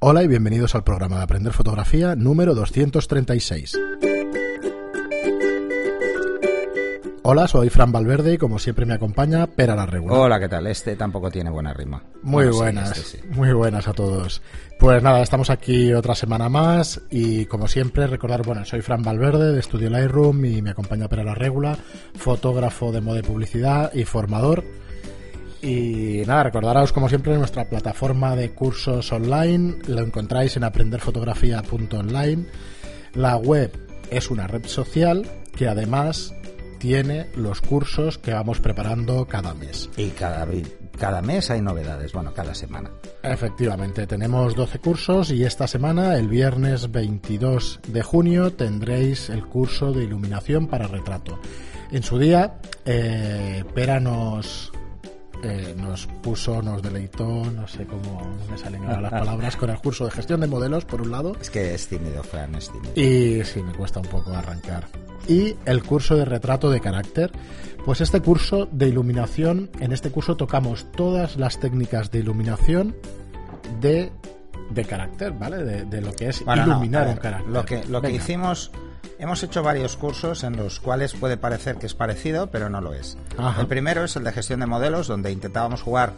Hola y bienvenidos al programa de Aprender Fotografía número 236. Hola, soy Fran Valverde y como siempre me acompaña Pera la Regular. Hola, ¿qué tal? Este tampoco tiene buena rima. Muy Bueno, sí, buenas, este sí. muy buenas a todos. Pues nada, estamos aquí otra semana más y como siempre recordar, bueno, soy Fran Valverde de Estudio Lightroom y me acompaña Pera la Regula, fotógrafo de moda y publicidad y formador. Y nada, recordaros como siempre nuestra plataforma de cursos online, lo encontráis en aprenderfotografía.online. La web es una red social que además tiene los cursos que vamos preparando cada mes. Y cada, cada mes hay novedades, bueno, cada semana. Efectivamente, tenemos 12 cursos y esta semana, el viernes 22 de junio, tendréis el curso de iluminación para retrato. En su día, eh, Pera nos, eh, nos puso, nos deleitó, no sé cómo me salen ahora las palabras, con el curso de gestión de modelos, por un lado, Es que es tímido, Fran, es tímido. y sí, me cuesta un poco arrancar. Y el curso de retrato de carácter. Pues este curso de iluminación, en este curso tocamos todas las técnicas de iluminación de, de carácter, ¿vale? De, de lo que es Bueno, no, iluminar ver, un carácter. Lo que, lo que hicimos, hemos hecho varios cursos en los cuales puede parecer que es parecido, pero no lo es. Ajá. El primero es el de gestión de modelos, donde intentábamos jugar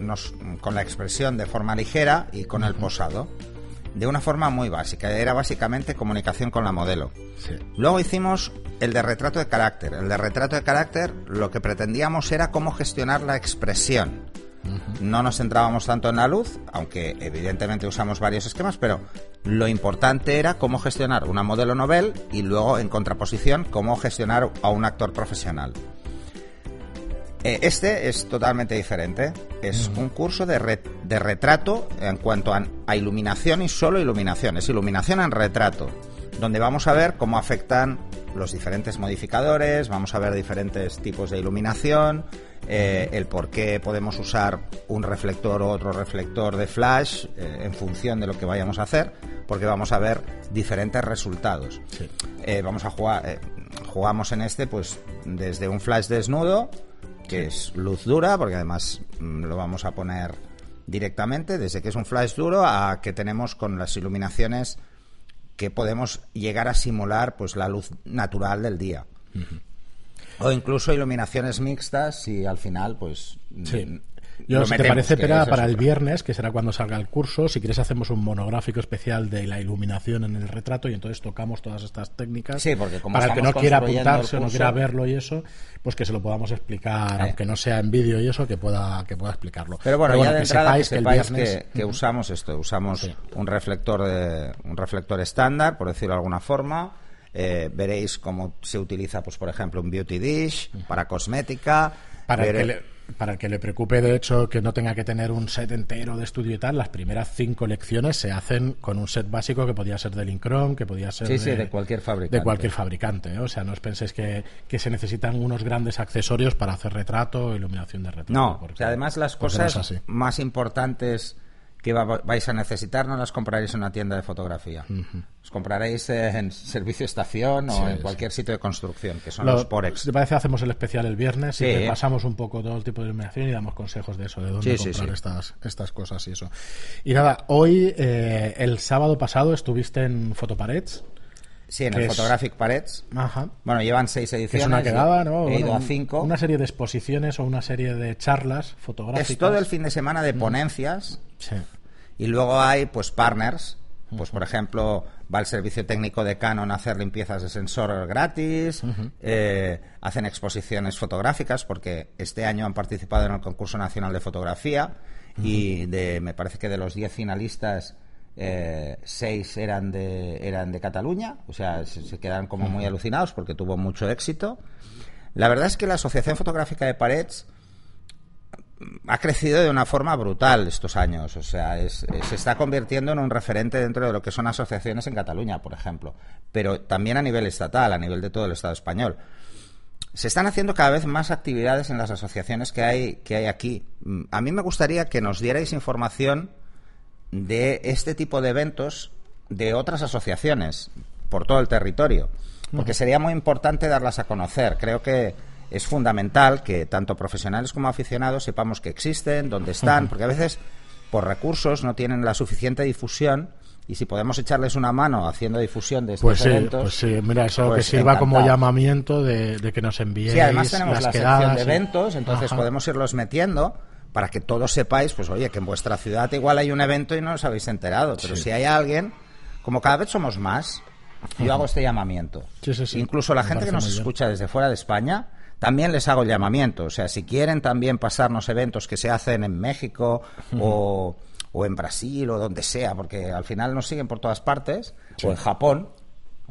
nos- con la expresión de forma ligera y con el posado. De una forma muy básica, era básicamente comunicación con la modelo. Sí. Luego hicimos el de retrato de carácter. El de retrato de carácter lo que pretendíamos era cómo gestionar la expresión. No nos centrábamos tanto en la luz, aunque evidentemente usamos varios esquemas, pero lo importante era cómo gestionar una modelo novel y luego en contraposición cómo gestionar a un actor profesional. Eh, Este es totalmente diferente. Es un curso de, re- de retrato en cuanto a, a iluminación y solo iluminación. Es iluminación en retrato, donde vamos a ver cómo afectan los diferentes modificadores, vamos a ver diferentes tipos de iluminación, eh, el por qué podemos usar un reflector o otro reflector de flash eh, en función de lo que vayamos a hacer, porque vamos a ver diferentes resultados. Sí. Eh, vamos a jugar, jugamos en este pues desde un flash desnudo, que es luz dura, porque además mm, lo vamos a poner directamente, desde que es un flash duro a que tenemos con las iluminaciones que podemos llegar a simular pues la luz natural del día. O incluso iluminaciones mixtas y al final pues Sí. Yo, lo si te parece, Pera, para el viernes, que será cuando salga el curso, si quieres hacemos un monográfico especial de la iluminación en el retrato y entonces tocamos todas estas técnicas. Sí, porque como para el que no quiera apuntarse o no quiera verlo y eso, pues que se lo podamos explicar, Eh. aunque no sea en vídeo y eso, que pueda, que pueda explicarlo. Pero bueno, ya de que entrada que sepáis que el viernes... que, que usamos esto, usamos Sí. un reflector de, un reflector estándar, por decirlo de alguna forma. Eh, veréis cómo se utiliza, pues por ejemplo, un beauty dish para cosmética. Para que le, para el que le preocupe, de hecho, que no tenga que tener un set entero de estudio y tal, las primeras cinco lecciones se hacen con un set básico que podía ser de Lincrom, que podía ser Sí, sí, de cualquier fabricante. De cualquier fabricante, ¿eh? O sea, no os penséis que, que se necesitan unos grandes accesorios para hacer retrato iluminación de retrato. No, porque- o sea, además las no cosas más importantes que va- vais a necesitar no las compraréis en una tienda de fotografía. Os compraréis en servicio estación o Sí, en sí. cualquier sitio de construcción, que son Lo- los Porex. Te parece, hacemos el especial el viernes y Sí. repasamos un poco todo el tipo de iluminación y damos consejos de eso, de dónde comprar. Estas, estas cosas y eso. Y nada, hoy, eh, el sábado pasado, estuviste en Fotoparets. Sí, en el es- Photographic Parets. Ajá. Bueno, llevan seis ediciones. es una quedada, ¿no? He ido Bueno, a cinco. Una serie de exposiciones o una serie de charlas fotográficas. Es todo el fin de semana de ponencias Sí. y luego hay pues partners. Pues por ejemplo, va el servicio técnico de Canon a hacer limpiezas de sensor gratis, eh, hacen exposiciones fotográficas porque este año han participado en el concurso nacional de fotografía y de, me parece que de los 10 finalistas eh, seis eran de eran de Cataluña, o sea, se, se quedan como muy alucinados porque tuvo mucho éxito. La verdad es que la Asociación Fotográfica de Parets ha crecido de una forma brutal estos años. O sea, es- se está convirtiendo en un referente dentro de lo que son asociaciones en Cataluña, por ejemplo. Pero también a nivel estatal, a nivel de todo el Estado español. Se están haciendo cada vez más actividades en las asociaciones que hay, que hay aquí. Mm, A mí me gustaría que nos dierais información de este tipo de eventos de otras asociaciones por todo el territorio. Porque sería muy importante darlas a conocer. Creo que es fundamental que tanto profesionales como aficionados sepamos que existen, dónde están, porque a veces por recursos no tienen la suficiente difusión y si podemos echarles una mano haciendo difusión de estos Pues sí, eventos pues sí, mira, eso pues que sirva como llamamiento de, de que nos envíen Sí, además tenemos las la quedadas sección de eventos, entonces Ajá. podemos irlos metiendo para que todos sepáis, pues oye, que en vuestra ciudad igual hay un evento y no os habéis enterado, pero si hay alguien, como cada vez somos más, yo hago este llamamiento. Sí, sí, sí. Incluso la Me gente que nos bien. escucha desde fuera de España, también les hago el llamamiento. O sea, si quieren también pasarnos eventos que se hacen en México o, o en Brasil o donde sea, porque al final nos siguen por todas partes, o en Japón.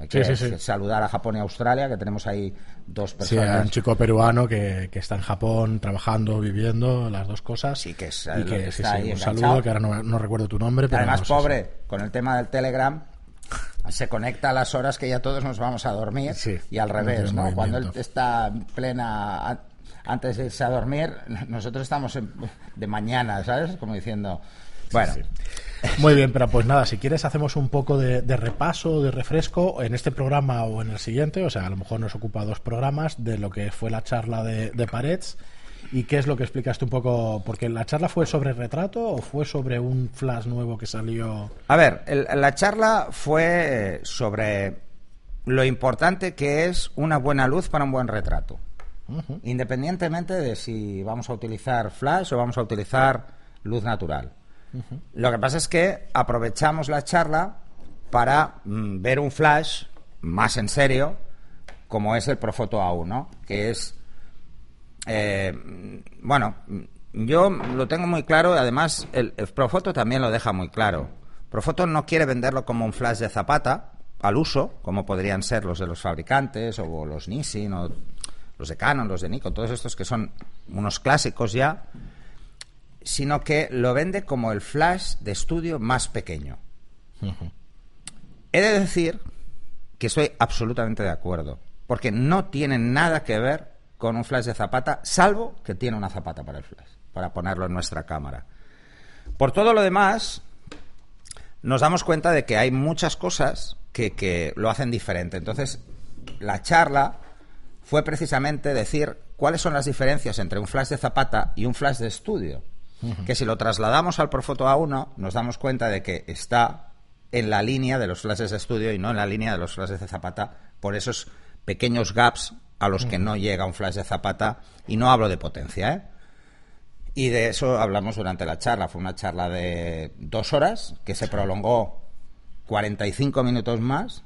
Hay que Sí, sí, sí. saludar a Japón y Australia, que tenemos ahí dos Sí, hay personas. un chico peruano que, que está en Japón trabajando, viviendo las dos cosas. Sí, que es y que, que sí, está sí, ahí un enganchado. saludo, que ahora no, no recuerdo tu nombre, pero Además, no pobre, con el tema del Telegram, se conecta a las horas que ya todos nos vamos a dormir Sí, y al revés, ¿no? Cuando él está en plena an- antes de irse a dormir, nosotros estamos en- de mañana, ¿sabes? Como diciendo, bueno, si- Muy bien, pero pues nada, si quieres hacemos un poco de, de repaso, de refresco en este programa o en el siguiente, o sea, a lo mejor nos ocupa dos programas de lo que fue la charla de, de Parets y qué es lo que explicaste un poco, porque la charla fue sobre retrato o fue sobre un flash nuevo que salió. A ver, el- la charla fue sobre lo importante que es una buena luz para un buen retrato. Independientemente de si vamos a utilizar flash o vamos a utilizar luz natural. Lo que pasa es que aprovechamos la charla para mm, ver un flash más en serio, como es el Profoto A1, que es eh, bueno, yo lo tengo muy claro, además el, el Profoto también lo deja muy claro. Profoto no quiere venderlo como un flash de zapata al uso, como podrían ser los de los fabricantes o los Nissin o los de Canon, los de Nikon, todos estos que son unos clásicos ya, sino que lo vende como el flash de estudio más pequeño. He de decir que estoy absolutamente de acuerdo, porque no tiene nada que ver con un flash de zapata, salvo que tiene una zapata para el flash, para ponerlo en nuestra cámara. Por todo lo demás, nos damos cuenta de que hay muchas cosas que, que lo hacen diferente. Entonces, la charla fue precisamente decir cuáles son las diferencias entre un flash de zapata y un flash de estudio. Que si lo trasladamos al Profoto A1, nos damos cuenta de que está en la línea de los flashes de estudio y no en la línea de los flashes de zapata por esos pequeños gaps a los que no llega un flash de zapata y no hablo de potencia, ¿eh? Y de eso hablamos durante la charla. Fue una charla de dos horas que se prolongó 45 minutos más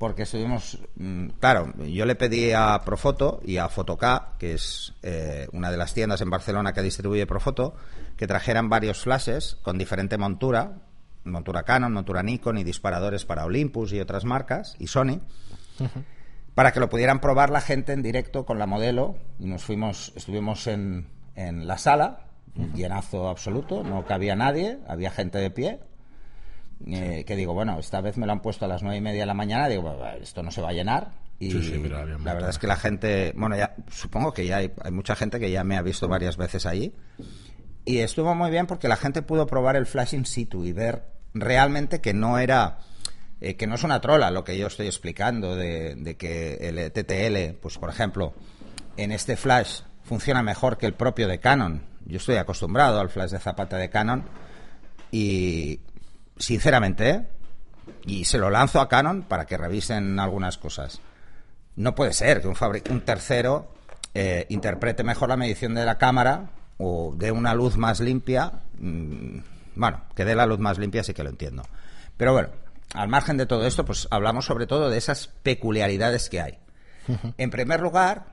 porque estuvimos... mm, Claro, yo le pedí a Profoto y a Fotoca, que es eh, una de las tiendas en Barcelona que distribuye Profoto, que trajeran varios flashes con diferente montura, montura Canon, montura Nikon y disparadores para Olympus y otras marcas, y Sony, para que lo pudieran probar la gente en directo con la modelo. Y nos fuimos, estuvimos en, en la sala, llenazo absoluto, no cabía nadie, había gente de pie. Eh, que digo, bueno, esta vez me lo han puesto a las nueve y media de la mañana, digo, "Bah, bah, esto no se va a llenar. Y Sí, sí, pero la verdad es que la gente, bueno, ya supongo que ya hay, hay mucha gente que ya me ha visto varias veces allí. Y estuvo muy bien porque la gente pudo probar el flash in situ y ver realmente que no era eh, que no es una trola lo que yo estoy explicando de, de que el TTL, pues por ejemplo, en este flash funciona mejor que el propio de Canon. Yo estoy acostumbrado al flash de zapata de Canon y sinceramente, ¿eh? y se lo lanzo a Canon para que revisen algunas cosas. No puede ser que un, un tercero eh, interprete mejor la medición de la cámara o dé una luz más limpia. mm, bueno, que dé la luz más limpia sí que lo entiendo. Pero bueno, al margen de todo esto, pues hablamos sobre todo de esas peculiaridades que hay. En primer lugar,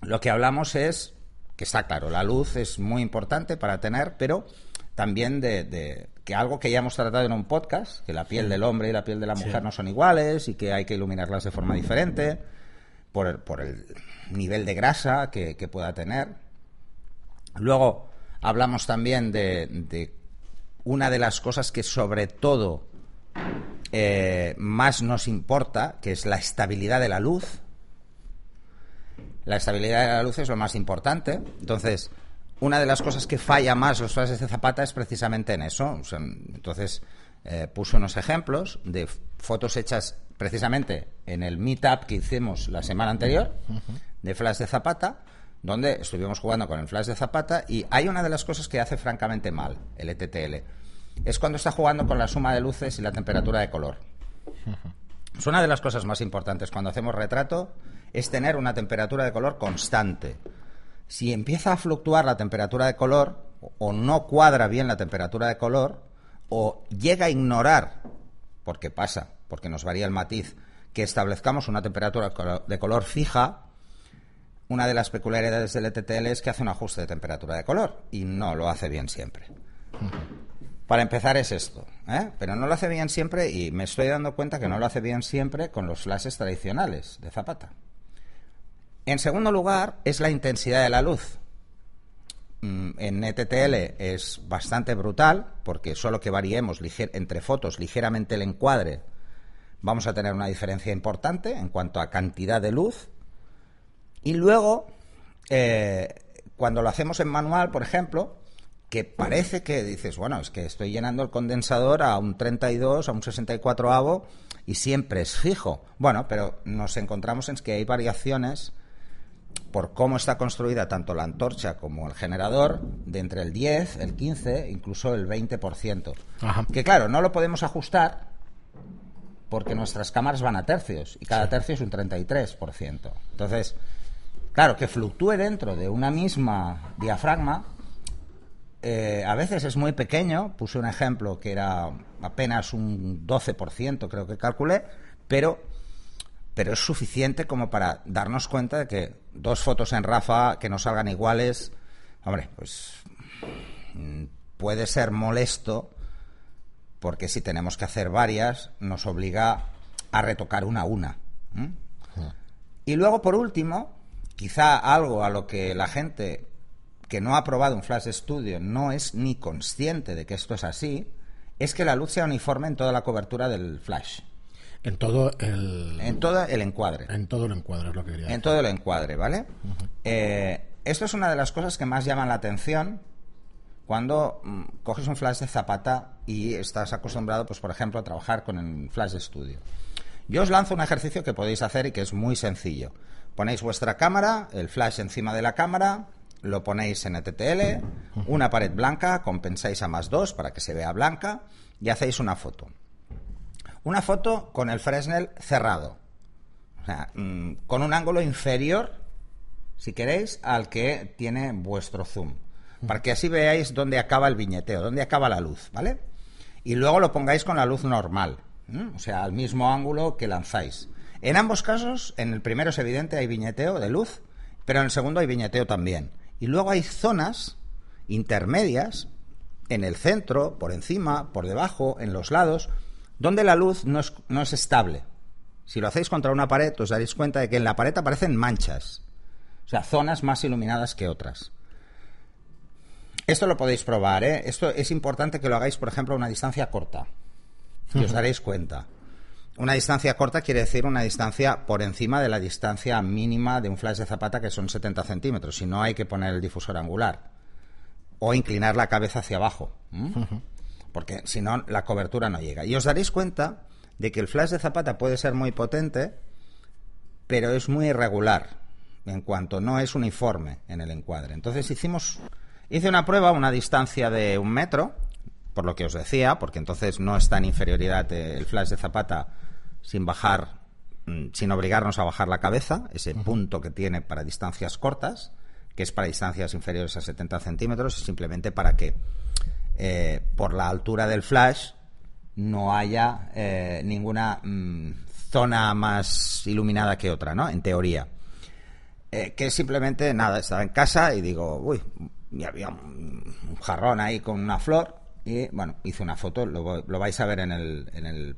lo que hablamos es que está claro, la luz es muy importante para tener, pero también de, de que algo que ya hemos tratado en un podcast, que la piel del hombre y la piel de la mujer no son iguales y que hay que iluminarlas de forma diferente por el, por el nivel de grasa que, que pueda tener. Luego hablamos también de, de una de las cosas que sobre todo eh, más nos importa, que es la estabilidad de la luz. La estabilidad de la luz es lo más importante. Entonces, una de las cosas que falla más los flashes de Zapata es precisamente en eso. O sea, entonces, eh, puso unos ejemplos de fotos hechas precisamente en el meetup que hicimos la semana anterior de flash de Zapata donde estuvimos jugando con el flash de Zapata y hay una de las cosas que hace francamente mal el ETTL. Es cuando está jugando con la suma de luces y la temperatura de color. Es una de las cosas más importantes cuando hacemos retrato, es tener una temperatura de color constante. Si empieza a fluctuar la temperatura de color, o no cuadra bien la temperatura de color, o llega a ignorar, porque pasa, porque nos varía el matiz, que establezcamos una temperatura de color fija, una de las peculiaridades del ETTL es que hace un ajuste de temperatura de color y no lo hace bien siempre. Para empezar es esto, ¿eh? pero no lo hace bien siempre y me estoy dando cuenta que no lo hace bien siempre con los flashes tradicionales de Zapata. En segundo lugar es la intensidad de la luz. Mm, en ETTL es bastante brutal porque solo que variemos entre fotos ligeramente el encuadre vamos a tener una diferencia importante en cuanto a cantidad de luz. Y luego, eh, cuando lo hacemos en manual, por ejemplo, que parece que dices, bueno, es que estoy llenando el condensador a un 32, a un 64 avo y siempre es fijo. Bueno, pero nos encontramos en que hay variaciones por cómo está construida tanto la antorcha como el generador de entre el 10, el 15, incluso el 20%. Que claro, no lo podemos ajustar porque nuestras cámaras van a tercios y cada tercio es un 33%. Entonces, claro, que fluctúe dentro de una misma diafragma, eh, a veces es muy pequeño, puse un ejemplo que era apenas un 12%, creo que calculé, pero, pero es suficiente como para darnos cuenta de que dos fotos en Rafa que no salgan iguales, hombre, pues mm, puede ser molesto porque si tenemos que hacer varias, nos obliga a retocar una a una. Y luego, por último, quizá algo a lo que la gente que no ha probado un Flash Studio no es ni consciente de que esto es así, es que la luz sea uniforme en toda la cobertura del Flash. En todo el... En todo el encuadre. En todo el encuadre es lo que quería En todo el encuadre, ¿vale? Eh, esto es una de las cosas que más llaman la atención cuando mm, coges un flash de zapata y estás acostumbrado, pues por ejemplo, a trabajar con el flash de estudio. Yo os lanzo un ejercicio que podéis hacer y que es muy sencillo. Ponéis vuestra cámara, el flash encima de la cámara, lo ponéis en ETTL, una pared blanca, compensáis a más dos para que se vea blanca y hacéis una foto. Una foto con el Fresnel cerrado, o sea, mm, con un ángulo inferior, si queréis, al que tiene vuestro zoom para que así veáis dónde acaba el viñeteo, dónde acaba la luz, ¿vale? Y luego lo pongáis con la luz normal, o sea, al mismo ángulo que lanzáis. En ambos casos, en el primero es evidente, hay viñeteo de luz, pero en el segundo hay viñeteo también. Y luego hay zonas intermedias, en el centro, por encima, por debajo, en los lados, donde la luz no es, no es estable. Si lo hacéis contra una pared, os daréis cuenta de que en la pared aparecen manchas, o sea, zonas más iluminadas que otras. Esto lo podéis probar, ¿eh? Esto es importante que lo hagáis, por ejemplo, a una distancia corta. Y os daréis cuenta. Una distancia corta quiere decir una distancia por encima de la distancia mínima de un flash de zapata, que son 70 centímetros. Si no, hay que poner el difusor angular. O inclinar la cabeza hacia abajo. Porque si no, la cobertura no llega. Y os daréis cuenta de que el flash de zapata puede ser muy potente, pero es muy irregular en cuanto no es uniforme en el encuadre. Entonces hicimos Hice una prueba a una distancia de un metro, por lo que os decía, porque entonces no está en inferioridad el flash de Zapata sin bajar, mm, sin obligarnos a bajar la cabeza, ese punto que tiene para distancias cortas, que es para distancias inferiores a 70 centímetros, simplemente para que eh, por la altura del flash no haya eh, ninguna mm, zona más iluminada que otra, ¿no? En teoría. Eh, que simplemente, nada, estaba en casa y digo, uy, y había un, jarrón ahí con una flor y bueno, hice una foto, lo, lo vais a ver en el, en el,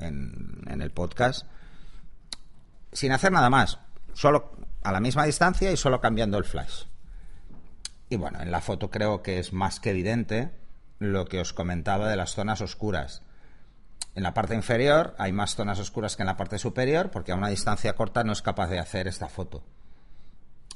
en, el podcast, sin hacer nada más, solo a la misma distancia y solo cambiando el flash. Y bueno, en la foto creo que es más que evidente lo que os comentaba de las zonas oscuras. En la parte inferior hay más zonas oscuras que en la parte superior porque a una distancia corta no es capaz de hacer esta foto.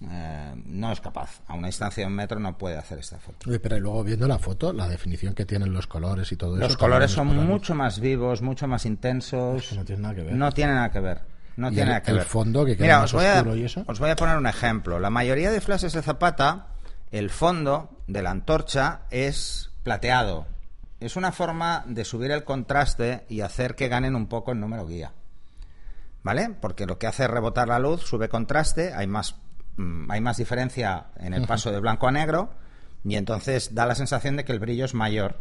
Eh, no es capaz. A una distancia de un metro no puede hacer esta foto. pero luego viendo la foto, la definición que tienen los colores y todo los eso. Los colores son mucho más vivos, mucho más intensos. no tienen nada que ver. No tienen nada que ver. No tiene el- nada que el ver. fondo, que queda Mira, más os voy, a, oscuro y eso. os voy a poner un ejemplo. La mayoría de flashes de Zapata, el fondo de la antorcha es plateado. Es una forma de subir el contraste y hacer que ganen un poco el número guía. ¿Vale? Porque lo que hace es rebotar la luz, sube contraste, hay más, mm, hay más diferencia en el paso de blanco a negro y entonces da la sensación de que el brillo es mayor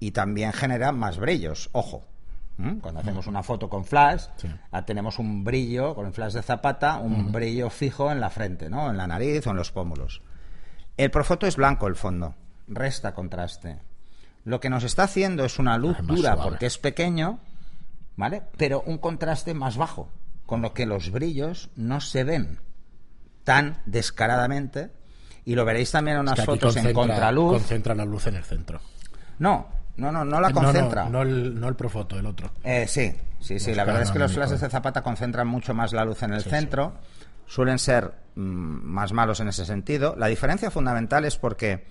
y también genera más brillos. Ojo, cuando hacemos una foto con flash, Sí. ah, tenemos un brillo, con el flash de zapata, un brillo fijo en la frente, ¿no? En la nariz o en los pómulos. El profoto es blanco el fondo, resta contraste. Lo que nos está haciendo es una luz dura suave. porque es pequeño, ¿vale? Pero un contraste más bajo, con lo que los brillos no se ven tan descaradamente. Y lo veréis también en Es unas que fotos en contraluz. Concentra la luz en el centro. No, no, no, no la concentra. No, no el, no el profoto, el otro. Eh, sí, sí, sí. La verdad es que los flashes de Zapata concentran mucho más la luz en el Sí, centro. Suelen ser mm, más malos en ese sentido. La diferencia fundamental es porque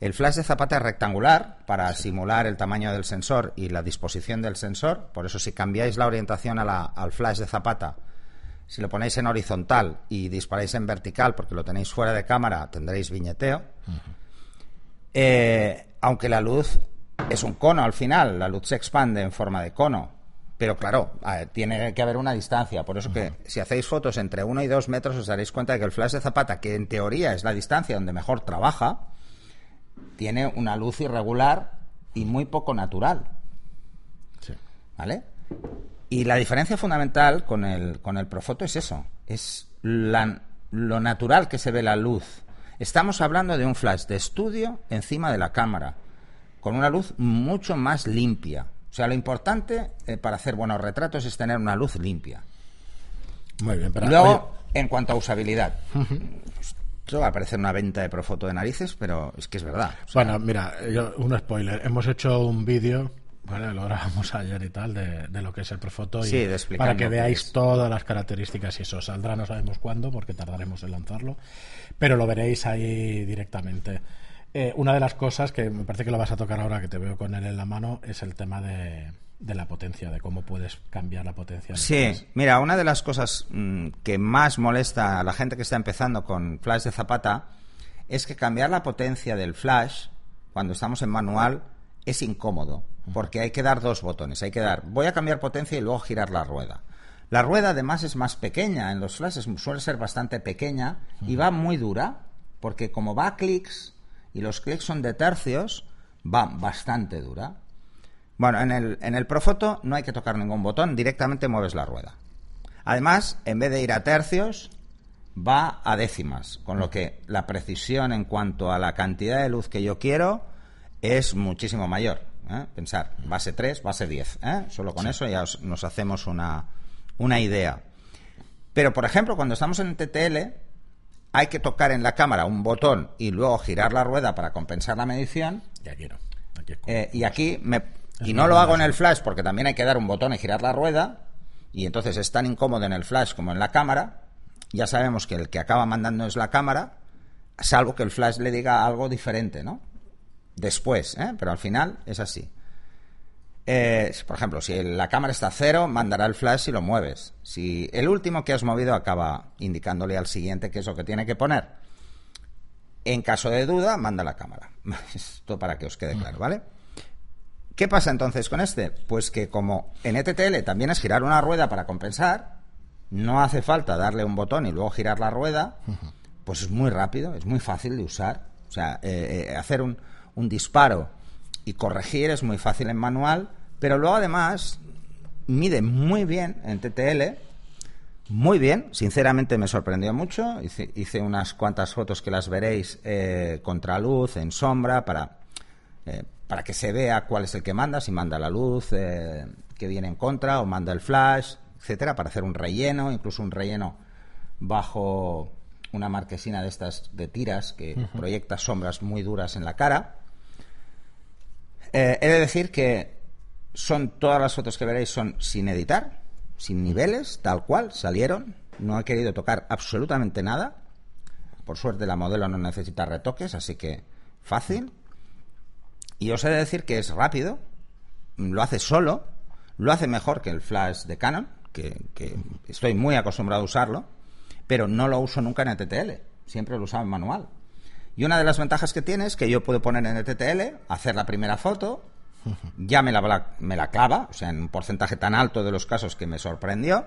el flash de Zapata es rectangular para simular el tamaño del sensor y la disposición del sensor. Por eso, si cambiáis la orientación a la- al flash de Zapata, si lo ponéis en horizontal y disparáis en vertical porque lo tenéis fuera de cámara, tendréis viñeteo. Eh, aunque la luz es un cono al final, la luz se expande en forma de cono. Pero claro, tiene que haber una distancia. Por eso que si hacéis fotos entre 1 y 2 metros os daréis cuenta de que el flash de Zapata, que en teoría es la distancia donde mejor trabaja, tiene una luz irregular y muy poco natural. Sí. ¿Vale? Y la diferencia fundamental con el, con el Profoto es eso, es la- lo natural que se ve la luz. Estamos hablando de un flash de estudio encima de la cámara, con una luz mucho más limpia. O sea, lo importante eh, para hacer buenos retratos es tener una luz limpia. Muy bien, pero Y luego, oye, en cuanto a usabilidad, esto va a parecer una venta de Profoto de narices, pero es que es verdad. O sea, bueno, mira, yo- un spoiler. Hemos hecho un vídeo, ¿vale? lo grabamos ayer y tal, de, de lo que es el Profoto. Y Sí, de explicando para que veáis todas las características y eso. Saldrá no sabemos cuándo, porque tardaremos en lanzarlo. Pero lo veréis ahí directamente. Eh, una de las cosas que me parece que lo vas a tocar ahora, que te veo con él en la mano, es el tema de, de la potencia, de cómo puedes cambiar la potencia. Sí, mira, una de las cosas mm, que más molesta a la gente que está empezando con flash de zapata es que cambiar la potencia del flash cuando estamos en manual es incómodo, porque hay que dar dos botones. Hay que dar, voy a cambiar potencia y luego girar la rueda. La rueda además es más pequeña, en los flashes suele ser bastante pequeña y va muy dura, porque como va a clics y los clics son de tercios, va bastante dura. Bueno, en el, en el Profoto no hay que tocar ningún botón, directamente mueves la rueda. Además, en vez de ir a tercios, va a décimas, con lo que la precisión en cuanto a la cantidad de luz que yo quiero es muchísimo mayor. ¿eh? Pensar, base 3, base 10. ¿eh? Solo con eso ya os- nos hacemos una, una idea. Pero, por ejemplo, cuando estamos en TTL, hay que tocar en la cámara un botón y luego girar la rueda para compensar la medición. Y aquí no. Aquí es como- Eh, y aquí me, y no lo hago en el flash porque también hay que dar un botón y girar la rueda y entonces es tan incómodo en el flash como en la cámara. Ya sabemos que el que acaba mandando es la cámara, salvo que el flash le diga algo diferente, ¿no? Después, ¿eh? pero al final es así. Eh, por ejemplo, si la cámara está a cero, mandará el flash si lo mueves. Si el último que has movido acaba indicándole al siguiente qué es lo que tiene que poner. En caso de duda, manda la cámara. Esto para que os quede claro, ¿vale? ¿Qué pasa entonces con este? Pues que como en ETTL también es girar una rueda para compensar, no hace falta darle un botón y luego girar la rueda, pues es muy rápido, es muy fácil de usar. O sea, eh, eh, hacer un disparo y corregir es muy fácil en manual, pero luego además mide muy bien en TTL, muy bien, sinceramente me sorprendió mucho. Hice, hice unas cuantas fotos que las veréis eh, contra luz, en sombra, para, eh, para que se vea cuál es el que manda, si manda la luz eh, que viene en contra o manda el flash, etcétera, para hacer un relleno, incluso un relleno bajo una marquesina de estas de tiras que proyecta sombras muy duras en la cara. Eh, he de decir que son todas las fotos que veréis son sin editar, sin niveles, tal cual, salieron. No he querido tocar absolutamente nada. Por suerte la modelo no necesita retoques, así que fácil. Y os he de decir que es rápido, lo hace solo, lo hace mejor que el flash de Canon, que estoy muy acostumbrado a usarlo, pero no lo uso nunca en ETTL, siempre lo usaba en manual. Y una de las ventajas que tiene es que yo puedo poner en ETTL, hacer la primera foto, ya me la, me la clava, o sea, en un porcentaje tan alto de los casos que me sorprendió.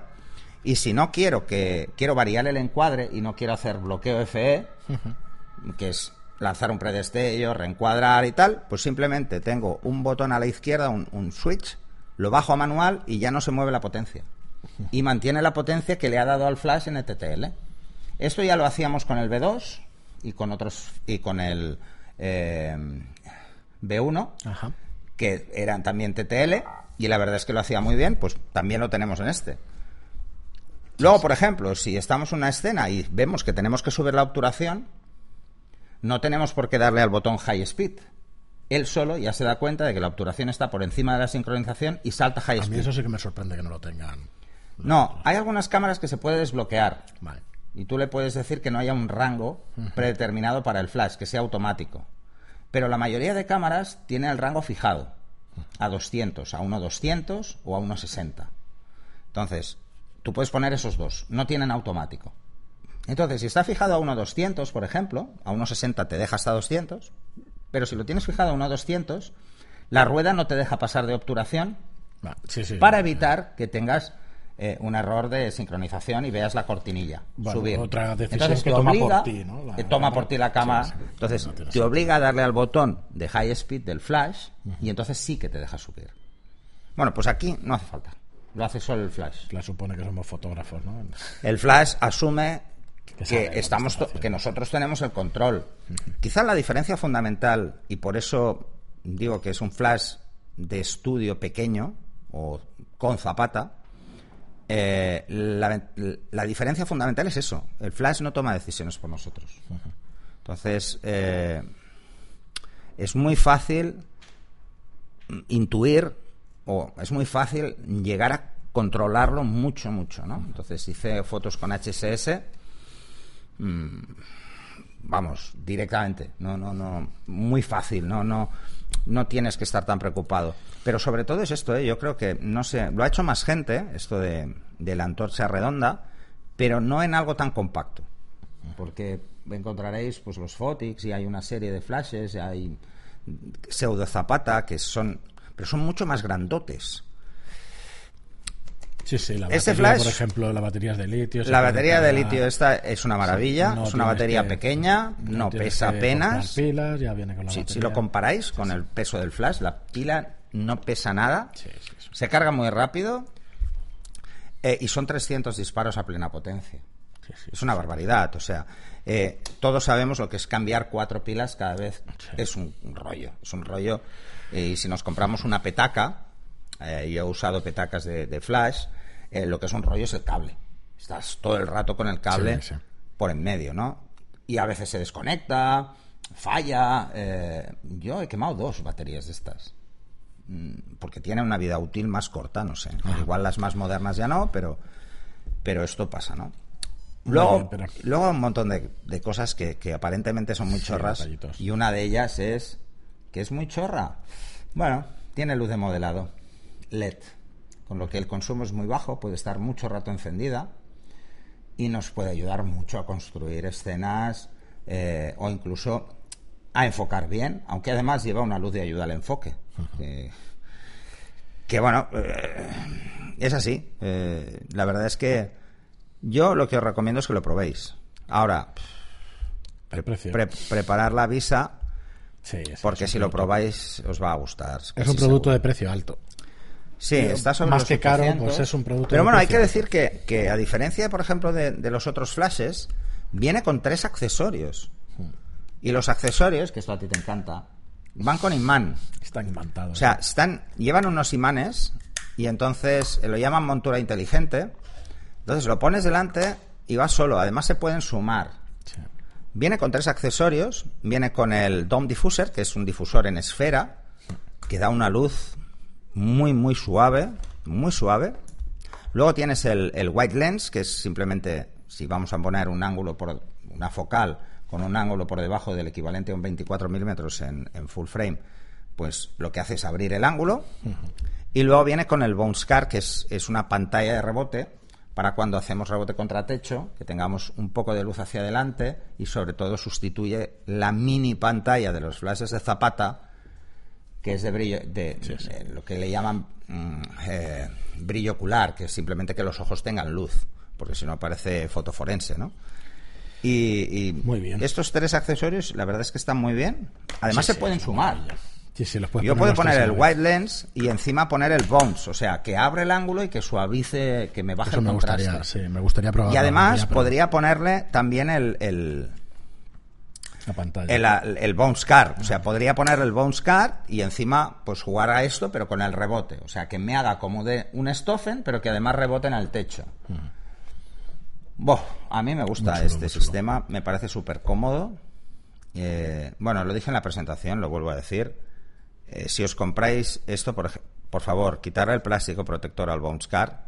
Y si no quiero que quiero variar el encuadre y no quiero hacer bloqueo FE, que es lanzar un predestello, reencuadrar y tal, pues simplemente tengo un botón a la izquierda, un, un switch, lo bajo a manual y ya no se mueve la potencia. Y mantiene la potencia que le ha dado al flash en ETTL. Esto ya lo hacíamos con el B2, y con otros y con el eh, B1 que eran también TTL y la verdad es que lo hacía muy bien pues también lo tenemos en este luego por ejemplo si estamos en una escena y vemos que tenemos que subir la obturación no tenemos por qué darle al botón high speed él solo ya se da cuenta de que la obturación está por encima de la sincronización y salta high speed. A mí eso sí que me sorprende que no lo tengan. No, hay algunas cámaras que se puede desbloquear. Vale y tú le puedes decir que no haya un rango predeterminado para el flash, que sea automático. Pero la mayoría de cámaras tiene el rango fijado a 200, a 1.200 o a 1.60. Entonces, tú puedes poner esos dos, no tienen automático. Entonces, si está fijado a 1.200, por ejemplo, a 1.60 te deja hasta 200, pero si lo tienes fijado a 1.200, la rueda no te deja pasar de obturación para evitar que tengas eh, un error de sincronización y veas la cortinilla subir. Otra decisión Entonces, que toma por ti, ¿no? te toma por ti la cama. entonces, te obliga a darle al botón de high speed del flash y entonces sí que te deja subir. Bueno, pues aquí no hace falta. Lo hace solo el flash. La supone que somos fotógrafos, ¿no? El flash asume que, estamos que nosotros tenemos el control. Quizá la diferencia fundamental y por eso digo que es un flash de estudio pequeño o con zapata eh, la, diferencia fundamental es eso. El Flash no toma decisiones por nosotros. Entonces, eh, es muy fácil intuir o es muy fácil llegar a controlarlo mucho, mucho, ¿no? Entonces hice fotos con HSS, mm, vamos, directamente, no, no, no, muy fácil, no, no, no tienes que estar tan preocupado. Pero sobre todo es esto, ¿eh? yo creo que, no sé, lo ha hecho más gente, esto de, la antorcha redonda, pero no en algo tan compacto. Porque encontraréis pues los Fotix y hay una serie de flashes, y hay pseudo zapata que son, pero son mucho más grandotes. Sí, sí, la este batería, por ejemplo, las baterías de litio. La batería de litio esta es una maravilla, es una batería pequeña, no, pesa apenas. Pilas, ya viene con la si lo comparáis con el peso del flash, la pila no pesa nada, se carga muy rápido eh, y son 300 disparos a plena potencia. es una barbaridad, o sea, eh, todos sabemos lo que es cambiar cuatro pilas cada vez. Es un, rollo, es un rollo. Eh, y si nos compramos una petaca, yo he usado petacas de flash, eh, lo que es un rollo es el cable. Estás todo el rato con el cable por en medio, ¿no? Y a veces se desconecta, falla. Eh, yo he quemado dos baterías de estas. Mm, porque tiene una vida útil más corta, no sé. Ah. Igual las más modernas ya no, pero, pero esto pasa, ¿no? Luego, luego un montón de, cosas que, aparentemente son muy chorras. Y una de ellas es que es muy chorra. Bueno, tiene luz de modelado. LED con lo que el consumo es muy bajo, puede estar mucho rato encendida y nos puede ayudar mucho a construir escenas eh, o incluso a enfocar bien, aunque además lleva una luz de ayuda al enfoque. que, bueno, eh, es así. Eh, la verdad es que yo lo que os recomiendo es que lo probéis. Ahora, preparar la visa, porque si lo probáis os va a gustar. Es un producto de precio alto. Sí, está sobre Más que caro, pues es un producto. Pero bueno, hay que decir que, que, a diferencia, por ejemplo, de, los otros flashes, viene con tres accesorios. Y los accesorios, que esto a ti te encanta, van con imán. Están imantados. O sea, están, llevan unos imanes y entonces lo llaman montura inteligente. Entonces lo pones delante y va solo. Además se pueden sumar. Viene con tres accesorios. Viene con el Dome Diffuser, que es un difusor en esfera, que da una luz muy, muy suave, muy suave. Luego tienes el, el white lens, que es simplemente, si vamos a poner un ángulo por una focal con un ángulo por debajo del equivalente a un 24 milímetros en, en full frame, pues lo que hace es abrir el ángulo. Y luego viene con el Bounce Car, que es, es una pantalla de rebote para cuando hacemos rebote contra techo, que tengamos un poco de luz hacia adelante y sobre todo sustituye la mini pantalla de los flashes de zapata, que es de brillo, de, de lo que le llaman mm, eh, brillo ocular, que es simplemente que los ojos tengan luz, porque si no parece fotoforense, ¿no? Y, y Muy bien. estos tres accesorios, la verdad es que están muy bien. Además Sí, se pueden sumar. los Yo puedo poner el wide lens y encima poner el bounce, o sea, que abre el ángulo y que suavice, que me baje Eso el me contraste. gustaría, me gustaría probar. Y además podría ponerle también el, el, La pantalla. el, el bounce car, o sea, podría poner el bounce car y encima pues jugar a esto, pero con el rebote, o sea, que me haga como de un Stoffen, pero que además rebote en el techo. Boh, a mí me gusta chulo, este sistema, me parece súper cómodo. Eh, bueno, lo dije en la presentación, lo vuelvo a decir. Eh, si os compráis esto, por, por favor, quitarle el plástico protector al Bounce Car,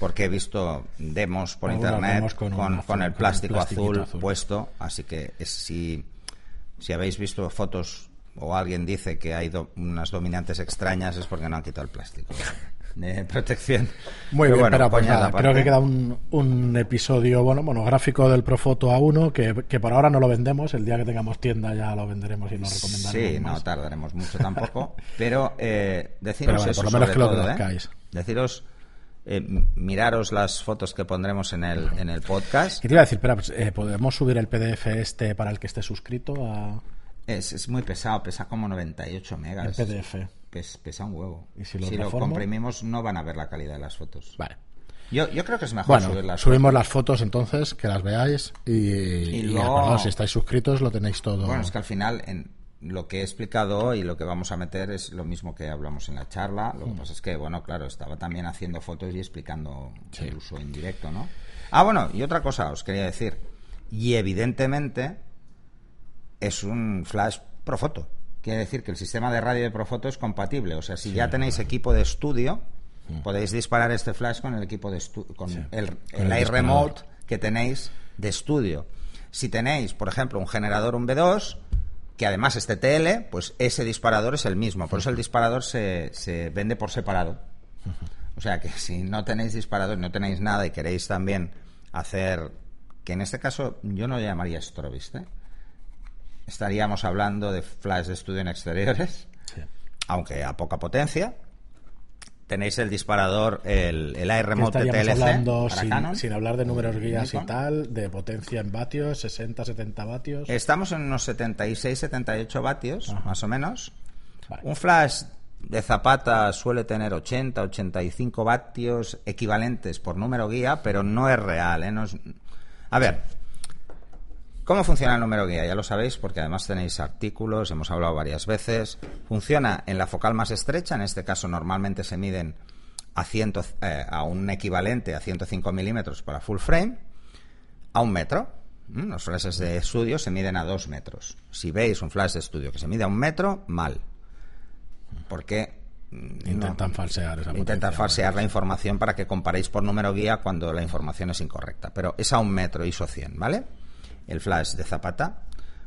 porque he visto demos por Algunas internet demos con, con un azul, con el plástico azul, azul. puesto, así que es- si, si habéis visto fotos o alguien dice que hay do- unas dominantes extrañas es porque no han quitado el plástico de protección. Muy Pero bien, bueno, pero pues nada, creo que queda un, un episodio bueno monográfico del Profoto A1 que, que por ahora no lo vendemos, el día que tengamos tienda ya lo venderemos y lo recomendaremos. Sí, no tardaremos mucho tampoco. pero eh, deciros Pero bueno, eso por lo menos sobre que lo todo, ¿eh? Deciros, eh, miraros las fotos que pondremos en el, en el podcast. ¿Qué te iba a decir? Espera, pues, eh, ¿podemos subir el PDF este para el que esté suscrito a Es, es muy pesado, pesa como 98 el megas. PDF? Pes- pesa un huevo. ¿Y si lo comprimimos no van a ver la calidad de las fotos. Vale. Yo, yo creo que es mejor subir las subimos las fotos entonces, que las veáis y, y luego- acordaos, si estáis suscritos lo tenéis todo. Bueno, es que al final en lo que he explicado hoy, lo que vamos a meter es lo mismo que hablamos en la charla. Lo que pasa es que, bueno, claro, estaba también haciendo fotos y explicando el uso en directo, ¿no? Ah, bueno, y otra cosa os quería decir. Y evidentemente es un flash Profoto. Quiere decir que el sistema de radio de Profoto es compatible. O sea, si ya tenéis equipo de estudio, podéis disparar este flash con el equipo de estudio, con el, el el iRemote que tenéis de estudio. Si tenéis, por ejemplo, un generador, un B2, que además es TTL, pues ese disparador es el mismo. Por eso el disparador se, se vende por separado. O sea que si no tenéis disparador, no tenéis nada y queréis también hacer, que en este caso yo no lo llamaría strobist, ¿eh? estaríamos hablando de flash de estudio en exteriores, Sí. aunque a poca potencia. Tenéis el disparador, el, el iRemote estaríamos TLC hablando para sin, Canon. sin hablar de números guías y tal, de potencia en vatios, 60, 70 vatios. Estamos en unos 76-78 vatios, más o menos. Vale. Un flash de zapata suele tener 80-85 vatios equivalentes por número guía, pero no es real. ¿eh? No es- A ver, ¿cómo funciona el número guía? Ya lo sabéis porque además tenéis artículos, hemos hablado varias veces. Funciona en la focal más estrecha, en este caso normalmente se miden a, 100, eh, a un equivalente a 105 milímetros para full frame a un metro. Los flashes de estudio se miden a dos metros. Si veis un flash de estudio que se mide a un metro, mal. Porque mm, Intentan falsear esa intentan falsear la información para que comparéis por número guía cuando la información es incorrecta. Pero es a un metro ISO 100, ¿vale? El flash de Zapata.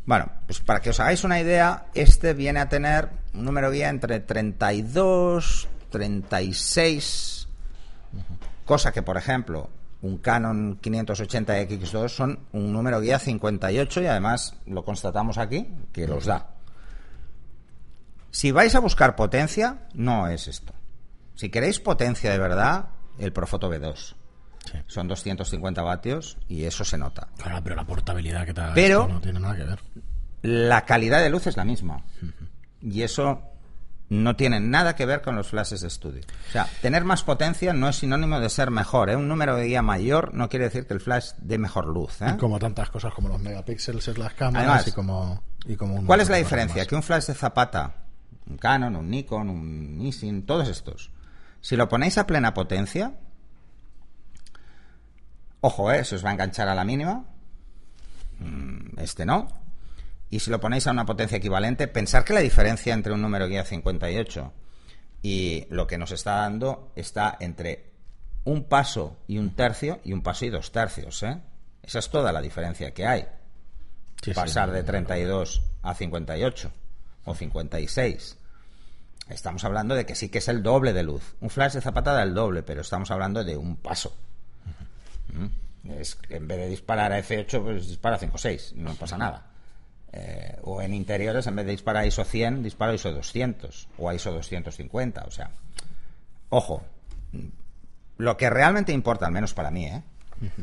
Bueno, pues para que os hagáis una idea, este viene a tener un número guía entre 32, 36, cosa que, por ejemplo, un Canon 580X2 son un número guía 58 y además lo constatamos aquí, que los da. Si vais a buscar potencia, no es esto. Si queréis potencia de verdad, el Profoto B2. Sí. Son 250 vatios y eso se nota. Claro, pero la portabilidad que te da Pero- esto no tiene nada que ver. La calidad de luz es la misma. Y eso no tiene nada que ver con los flashes de estudio. O sea, tener más potencia no es sinónimo de ser mejor. ¿eh? Un número de guía mayor no quiere decir que el flash dé mejor luz. ¿eh? Y como tantas cosas como los megapíxeles en las cámaras Además, y como, y como un ¿Cuál es la diferencia? más. Que un flash de zapata, un Canon, un Nikon, un Nissin, todos estos, si lo ponéis a plena potencia, ojo, ¿eh? se os va a enganchar a la mínima, Mm, este no, y si lo ponéis a una potencia equivalente, pensar que la diferencia entre un número guía 58 y lo que nos está dando está entre un paso y un tercio y un paso y dos tercios, ¿eh? Esa es toda la diferencia que hay Sí, sí. pasar de 32 a 58 o 56. estamos hablando de que sí que es el doble de luz. Un flash de zapata da el doble, pero estamos hablando de un paso. Es en vez de disparar a F8, pues dispara a 5.6, no pasa nada. Eh, o en interiores, en vez de disparar a ISO 100, dispara a ISO 200 o a ISO 250. O sea, ojo, lo que realmente importa, al menos para mí, ¿eh?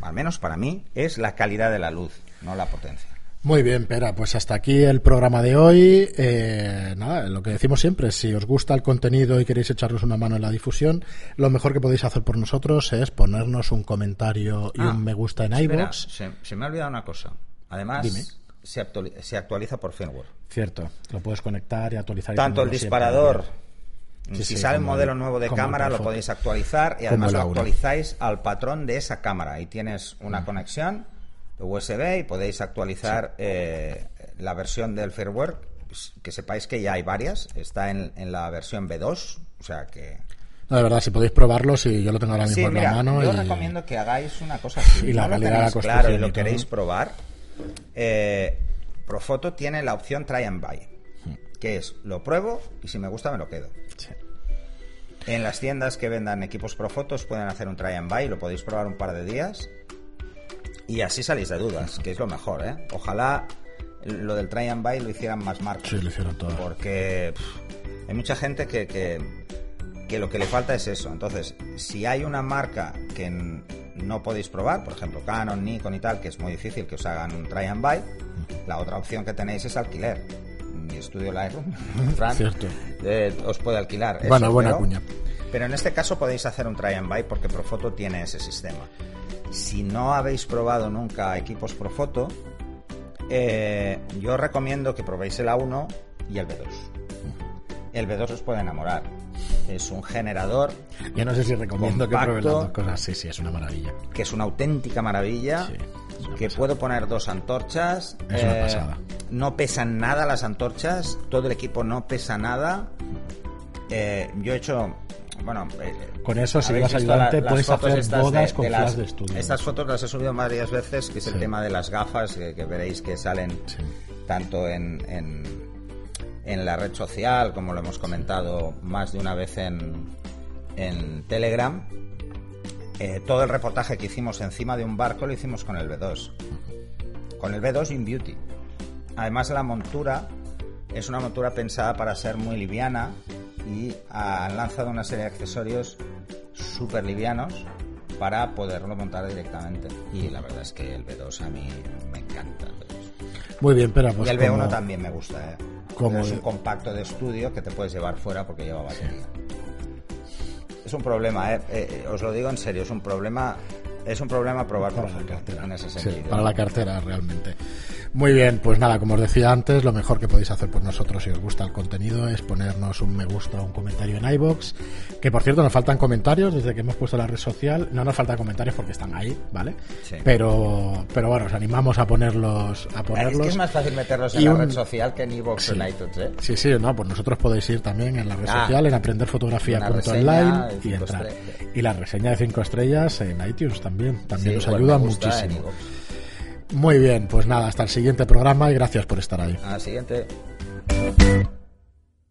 al menos para mí, es la calidad de la luz, no la potencia. Muy bien, Pera, pues hasta aquí el programa de hoy. Eh, nada, lo que decimos siempre, si os gusta el contenido y queréis echarnos una mano en la difusión, lo mejor que podéis hacer por nosotros es ponernos un comentario y Ah, un me gusta en iVoox. Se, se me ha olvidado una cosa. Además, Dime. se, actuali- se actualiza por firmware. Cierto, lo puedes conectar y actualizar. y Tanto el siempre. disparador, Sí, si sí, sale un modelo el- nuevo de cámara, lo podéis actualizar y además lo actualizáis al patrón de esa cámara. Ahí tienes Mm. una conexión de USB y podéis actualizar eh, la versión del firmware. Pues, Que sepáis que ya hay varias. Está en, en la versión B2, o sea que... No, de verdad, si podéis probarlo, si yo lo tengo ahora mismo Sí, en mira, la mano. yo y- recomiendo que hagáis una cosa así. Y la no calidad la claro y lo queréis probar. eh, Profoto tiene la opción Try and Buy, que es lo pruebo y si me gusta me lo quedo. Sí. En las tiendas que vendan equipos Profotos pueden hacer un Try and Buy, lo podéis probar un par de días y así salís de dudas, que es lo mejor, ¿eh? Ojalá lo del Try and Buy lo hicieran más marcas. Sí, lo hicieron todo. Porque pff, hay mucha gente que, que, que lo que le falta es eso. Entonces, si hay una marca que no podéis probar, por ejemplo Canon, Nikon y tal, que es muy difícil que os hagan un try and buy, la otra opción que tenéis es alquiler. Mi estudio Lightroom, Fran, Cierto. eh, os puede alquilar. Bueno, buena pero- cuña. Pero en este caso podéis hacer un try and buy porque Profoto tiene ese sistema. Si no habéis probado nunca equipos Profoto, eh, yo recomiendo que probéis el A1 y el B2. El B2 os puede enamorar. Es un generador Yo no sé si recomiendo que prueben las dos cosas. Sí, sí, es una maravilla. que es una auténtica maravilla. Sí, que pasada. puedo poner dos antorchas. eh, Es una pasada. No pesan nada las antorchas. Todo el equipo no pesa nada. Eh, yo he hecho. Bueno, eh, Con eso, si visto ayudante, las puedes hacer estas bodas de- con de flash las- de estudio. Estas fotos las he subido varias veces, que es el tema de las gafas, que, que veréis que salen Sí. tanto en, en, en la red social, como lo hemos comentado más de una vez en, en Telegram. Eh, todo el reportaje que hicimos encima de un barco lo hicimos con el B2. Con el B2 In Beauty. Además la montura es una montura pensada para ser muy liviana y han lanzado una serie de accesorios súper livianos para poderlo montar directamente. Y la verdad es que el B2 a mí me encanta. el B2. Muy bien, pero pues y el B1 como- también me gusta. ¿eh? como es de- un compacto de estudio que te puedes llevar fuera porque lleva batería. Es un problema, ¿eh? Eh, os lo digo en serio, es un problema. Es un problema probar para la cartera. en ese Sí, sentido. para la cartera, realmente. Muy bien, pues nada, como os decía antes, lo mejor que podéis hacer por nosotros si os gusta el contenido es ponernos un me gusta o un comentario en iBox. Que por cierto, nos faltan comentarios desde que hemos puesto la red social. No nos faltan comentarios porque están ahí, ¿vale? Sí. Pero, pero bueno, os animamos a ponerlos. A Es ponerlos. que es más fácil meterlos en Y la un- red social que en iVoox o en iTunes, ¿eh? Sí, sí, no, pues nosotros podéis ir también en la red Ah. social, en aprenderfotografía.online y entrar. estrellas. Y la reseña de 5 estrellas en iTunes también. También nos el ayuda muchísimo. Muy bien, pues nada, hasta el siguiente programa y gracias por estar ahí. A la siguiente.